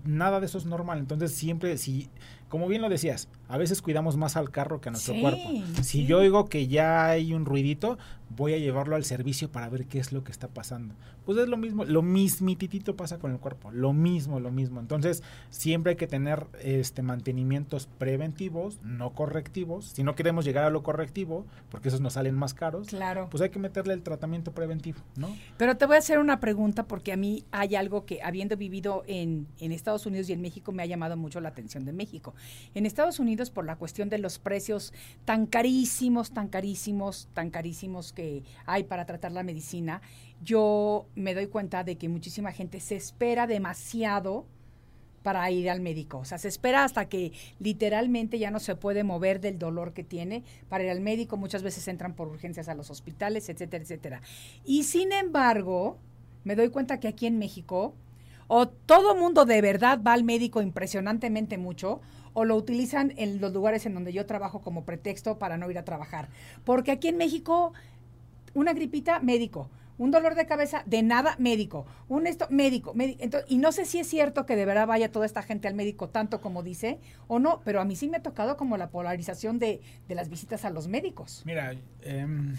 nada de eso es normal, entonces siempre si como bien lo decías, a veces cuidamos más al carro que a nuestro Sí, cuerpo. Si sí. yo oigo que ya hay un ruidito, voy a llevarlo al servicio para ver qué es lo que está pasando. Pues es lo mismo, lo mismititito pasa con el cuerpo, lo mismo, lo mismo. Entonces, siempre hay que tener este mantenimientos preventivos, no correctivos. Si no queremos llegar a lo correctivo, porque esos nos salen más caros, Claro. pues hay que meterle el tratamiento preventivo, ¿no? Pero te voy a hacer una pregunta porque a mí hay algo que, habiendo vivido en, en Estados Unidos y en México, me ha llamado mucho la atención de México. En Estados Unidos, por la cuestión de los precios tan carísimos, tan carísimos, tan carísimos que hay para tratar la medicina, yo me doy cuenta de que muchísima gente se espera demasiado para ir al médico. O sea, se espera hasta que literalmente ya no se puede mover del dolor que tiene para ir al médico. Muchas veces entran por urgencias a los hospitales, etcétera, etcétera. Y sin embargo, me doy cuenta que aquí en México, o todo mundo de verdad va al médico impresionantemente mucho, o lo utilizan en los lugares en donde yo trabajo como pretexto para no ir a trabajar. Porque aquí en México, una gripita, médico un dolor de cabeza de nada médico, un esto médico, y no sé si es cierto que de verdad vaya toda esta gente al médico tanto como dice o no, pero a mí sí me ha tocado como la polarización de, de las visitas a los médicos. Mira, em,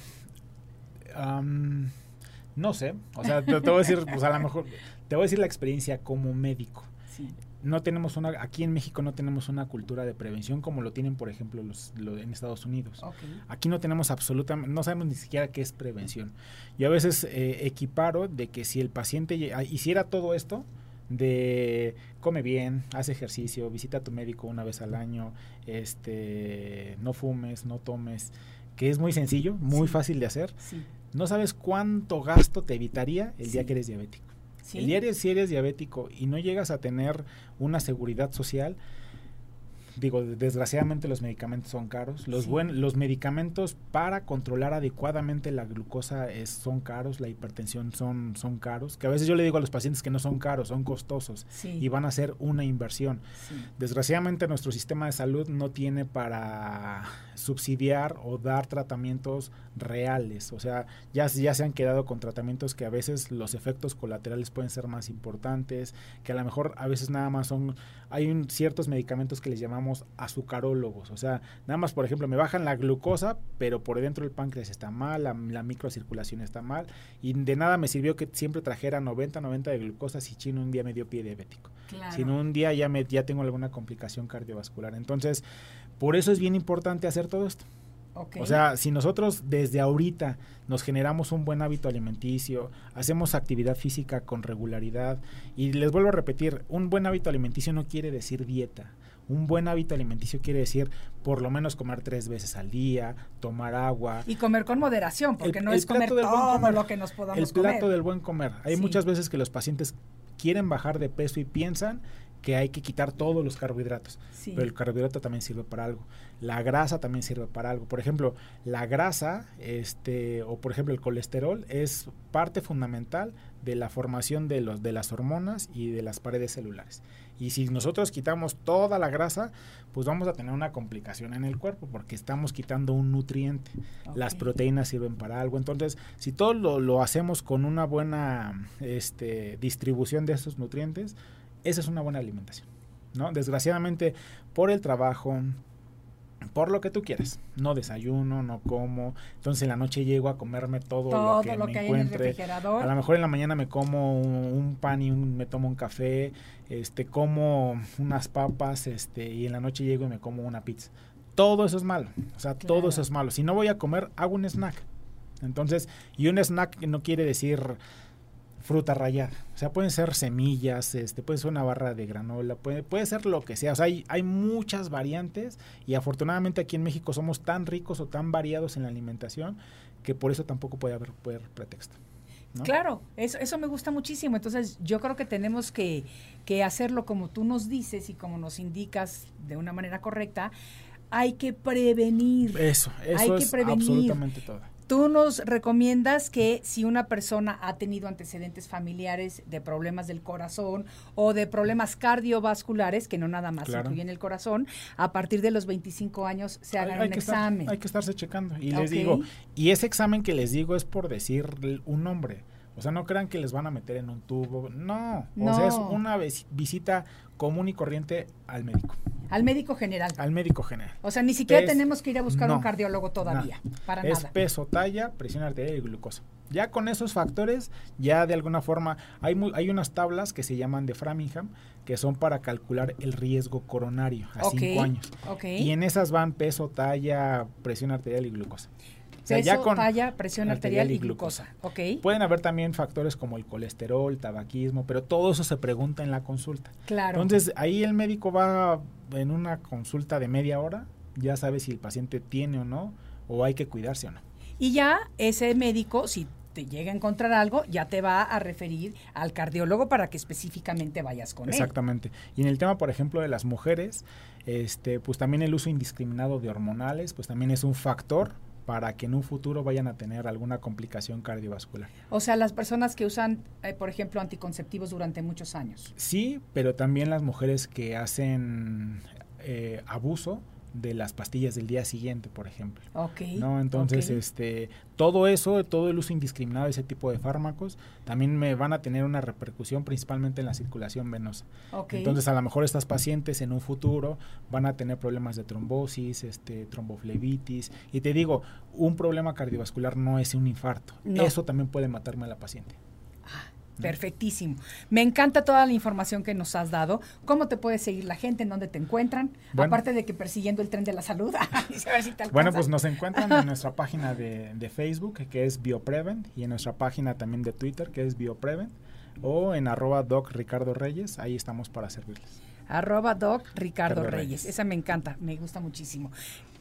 no sé, o sea, te, voy a decir, pues a lo mejor, te voy a decir la experiencia como médico. Sí no tenemos una, aquí en México no tenemos una cultura de prevención como lo tienen, por ejemplo, los, en Estados Unidos. Aquí no tenemos absolutamente, no sabemos ni siquiera qué es prevención. Yo a veces eh, equiparo de que si el paciente ah, hiciera todo esto, de come bien, hace ejercicio, visita a tu médico una vez al año, este, no fumes, no tomes, que es muy sencillo, muy fácil de hacer. No sabes cuánto gasto te evitaría el día que eres diabético. El día si eres diabético y no llegas a tener una seguridad social, digo, desgraciadamente los medicamentos son caros. Los, buen, los medicamentos para controlar adecuadamente la glucosa es, son caros, la hipertensión son, son caros. Que a veces yo le digo a los pacientes que no son caros, son costosos y van a ser una inversión. Desgraciadamente nuestro sistema de salud no tiene para subsidiar o dar tratamientos reales. O sea, ya, ya se han quedado con tratamientos que a veces los efectos colaterales pueden ser más importantes, que a lo mejor a veces nada más son, hay ciertos medicamentos que les llamamos azucarólogos. O sea, nada más, por ejemplo, me bajan la glucosa, pero por dentro el páncreas está mal, la, microcirculación está mal, y de nada me sirvió que siempre trajera 90, 90 de glucosa si chino un día me dio pie diabético. Si no un día ya, me, ya tengo alguna complicación cardiovascular. Entonces, por eso es bien importante hacer todo esto. O sea, si nosotros desde ahorita nos generamos un buen hábito alimenticio, hacemos actividad física con regularidad, y les vuelvo a repetir, un buen hábito alimenticio no quiere decir dieta. Un buen hábito alimenticio quiere decir por lo menos comer tres veces al día, tomar agua. Y comer con moderación, porque no es comer todo lo que nos podamos comer. El plato del buen comer. Hay muchas veces que los pacientes quieren bajar de peso y piensan que hay que quitar todos los carbohidratos. Pero el carbohidrato también sirve para algo. La grasa también sirve para algo. Por ejemplo, la grasa, este, o por ejemplo el colesterol, es parte fundamental de la formación de los de las hormonas y de las paredes celulares. Y si nosotros quitamos toda la grasa, pues vamos a tener una complicación en el cuerpo porque estamos quitando un nutriente. Las proteínas sirven para algo. Entonces, si todo lo, lo hacemos con una buena este, distribución de esos nutrientes, esa es una buena alimentación. ¿no? Desgraciadamente, por el trabajo, por lo que tú quieras. No desayuno, no como. Entonces en la noche llego a comerme todo, lo que me encuentre. a lo mejor en la mañana me como un, pan y me tomo un café, este como unas papas, este y en la noche llego y me como una pizza. Todo eso es malo. O sea, todo eso es malo. Si no voy a comer, hago un snack. Entonces, y un snack no quiere decir fruta rayada. O sea, pueden ser semillas, este, puede ser una barra de granola, puede, puede ser lo que sea. O sea, hay, hay muchas variantes y afortunadamente aquí en México somos tan ricos o tan variados en la alimentación que por eso tampoco puede haber, pretexto. Claro, eso, eso me gusta muchísimo. Entonces, yo creo que tenemos que, que hacerlo como tú nos dices y como nos indicas de una manera correcta. Hay que prevenir. Eso, eso hay que prevenir. absolutamente todo Tú nos recomiendas que si una persona ha tenido antecedentes familiares de problemas del corazón o de problemas cardiovasculares, que no nada más incluyen el corazón, a partir de los 25 años se hagan un examen. hay que estarse checando. Y les digo, y ese examen que les digo es por decir un nombre. O sea, no crean que les van a meter en un tubo. No. O sea, es una visita común y corriente al médico. Al médico general. Al médico general. O sea, ni siquiera tenemos que ir a buscar un cardiólogo todavía. Para es peso, talla, presión arterial y glucosa. Ya con esos factores, ya de alguna forma, hay, hay unas tablas que se llaman de Framingham, que son para calcular el riesgo coronario a cinco años. Y en esas van peso, talla, presión arterial y glucosa. Ya con talla, presión arterial, y glucosa. Pueden haber también factores como el colesterol, tabaquismo, pero todo eso se pregunta en la consulta. Claro. Entonces, ahí el médico va en una consulta de media hora, ya sabe si el paciente tiene o no, o hay que cuidarse o no. Y ya ese médico, si te llega a encontrar algo, ya te va a referir al cardiólogo para que específicamente vayas con él. Exactamente. Y en el tema, por ejemplo, de las mujeres, este, pues también el uso indiscriminado de hormonales, pues también es un factor para que en un futuro vayan a tener alguna complicación cardiovascular. O sea, las personas que usan, eh, por ejemplo, anticonceptivos durante muchos años. Sí, pero también las mujeres que hacen eh, abuso de las pastillas del día siguiente, por ejemplo. Ok. ¿no? Entonces, este, todo eso, todo el uso indiscriminado de ese tipo de fármacos, también me van a tener una repercusión principalmente en la circulación venosa. Entonces, a lo mejor estas pacientes en un futuro van a tener problemas de trombosis, este, tromboflebitis. Y te digo, un problema cardiovascular no es un infarto. No. Eso también puede matarme a la paciente. Perfectísimo. Me encanta toda la información que nos has dado. ¿Cómo te puede seguir la gente? ¿En dónde te encuentran? Bueno. Aparte de que persiguiendo el tren de la salud. A ver si te Bueno, pues nos encuentran en nuestra página de, de Facebook, que es Bioprevent, y en nuestra página también de Twitter, que es Bioprevent, o en arroba doc Ricardo Reyes, ahí estamos para servirles. Arroba Doc Ricardo Ricardo Reyes. Reyes. Esa me encanta, me gusta muchísimo.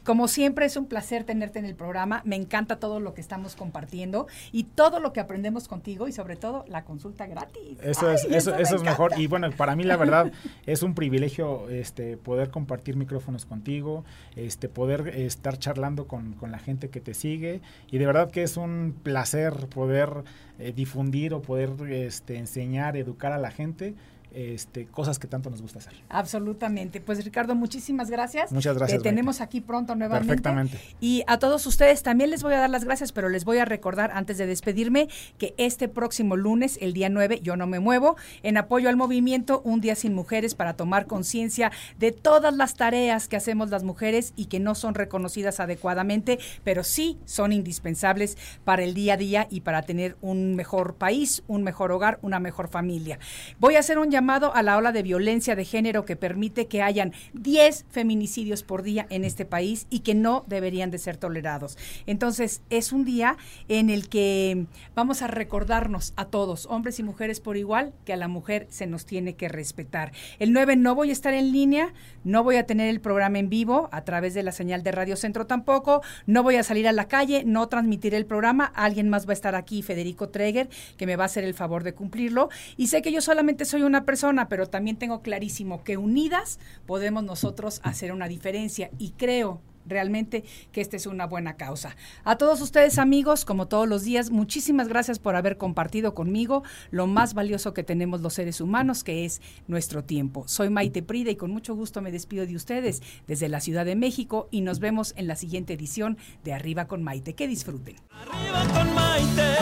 Como siempre es un placer tenerte en el programa. Me encanta todo lo que estamos compartiendo y todo lo que aprendemos contigo y sobre todo la consulta gratis. Eso Ay, es, eso, eso es mejor. Y bueno, para mí la verdad es un privilegio este poder compartir micrófonos contigo, este poder estar charlando con, con la gente que te sigue. Y de verdad que es un placer poder eh, difundir o poder este, enseñar, educar a la gente. Este, cosas que tanto nos gusta hacer. Absolutamente. Pues Ricardo, muchísimas gracias. Muchas gracias, Te tenemos aquí pronto nuevamente. Perfectamente. Y a todos ustedes también les voy a dar las gracias, pero les voy a recordar antes de despedirme que este próximo lunes, el día 9, yo no me muevo, en apoyo al movimiento Un Día Sin Mujeres para tomar conciencia de todas las tareas que hacemos las mujeres y que no son reconocidas adecuadamente, pero sí son indispensables para el día a día y para tener un mejor país, un mejor hogar, una mejor familia. Voy a hacer un llamado a la ola de violencia de género que permite que hayan 10 feminicidios por día en este país y que no deberían de ser tolerados. Entonces, es un día en el que vamos a recordarnos a todos, hombres y mujeres por igual, que a la mujer se nos tiene que respetar. El 9 no voy a estar en línea, no voy a tener el programa en vivo a través de la señal de Radio Centro tampoco, no voy a salir a la calle, no transmitiré el programa, alguien más va a estar aquí, Federico Treger, que me va a hacer el favor de cumplirlo. Y sé que yo solamente soy una persona, pero también tengo clarísimo que unidas podemos nosotros hacer una diferencia y creo realmente que esta es una buena causa. A todos ustedes amigos, como todos los días, muchísimas gracias por haber compartido conmigo lo más valioso que tenemos los seres humanos, que es nuestro tiempo. Soy Maite Prida y con mucho gusto me despido de ustedes desde la Ciudad de México y nos vemos en la siguiente edición de Arriba con Maite. Que disfruten. Arriba con Maite.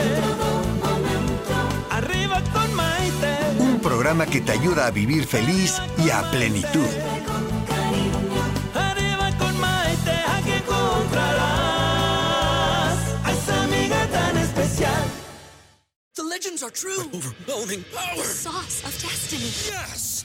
Arriba con programa que te ayuda a vivir feliz y a plenitud. Arriba con Maite, aquí encontrarás a esa amiga tan especial. The legends are true. overwhelming power! Sauce of destiny. Yes!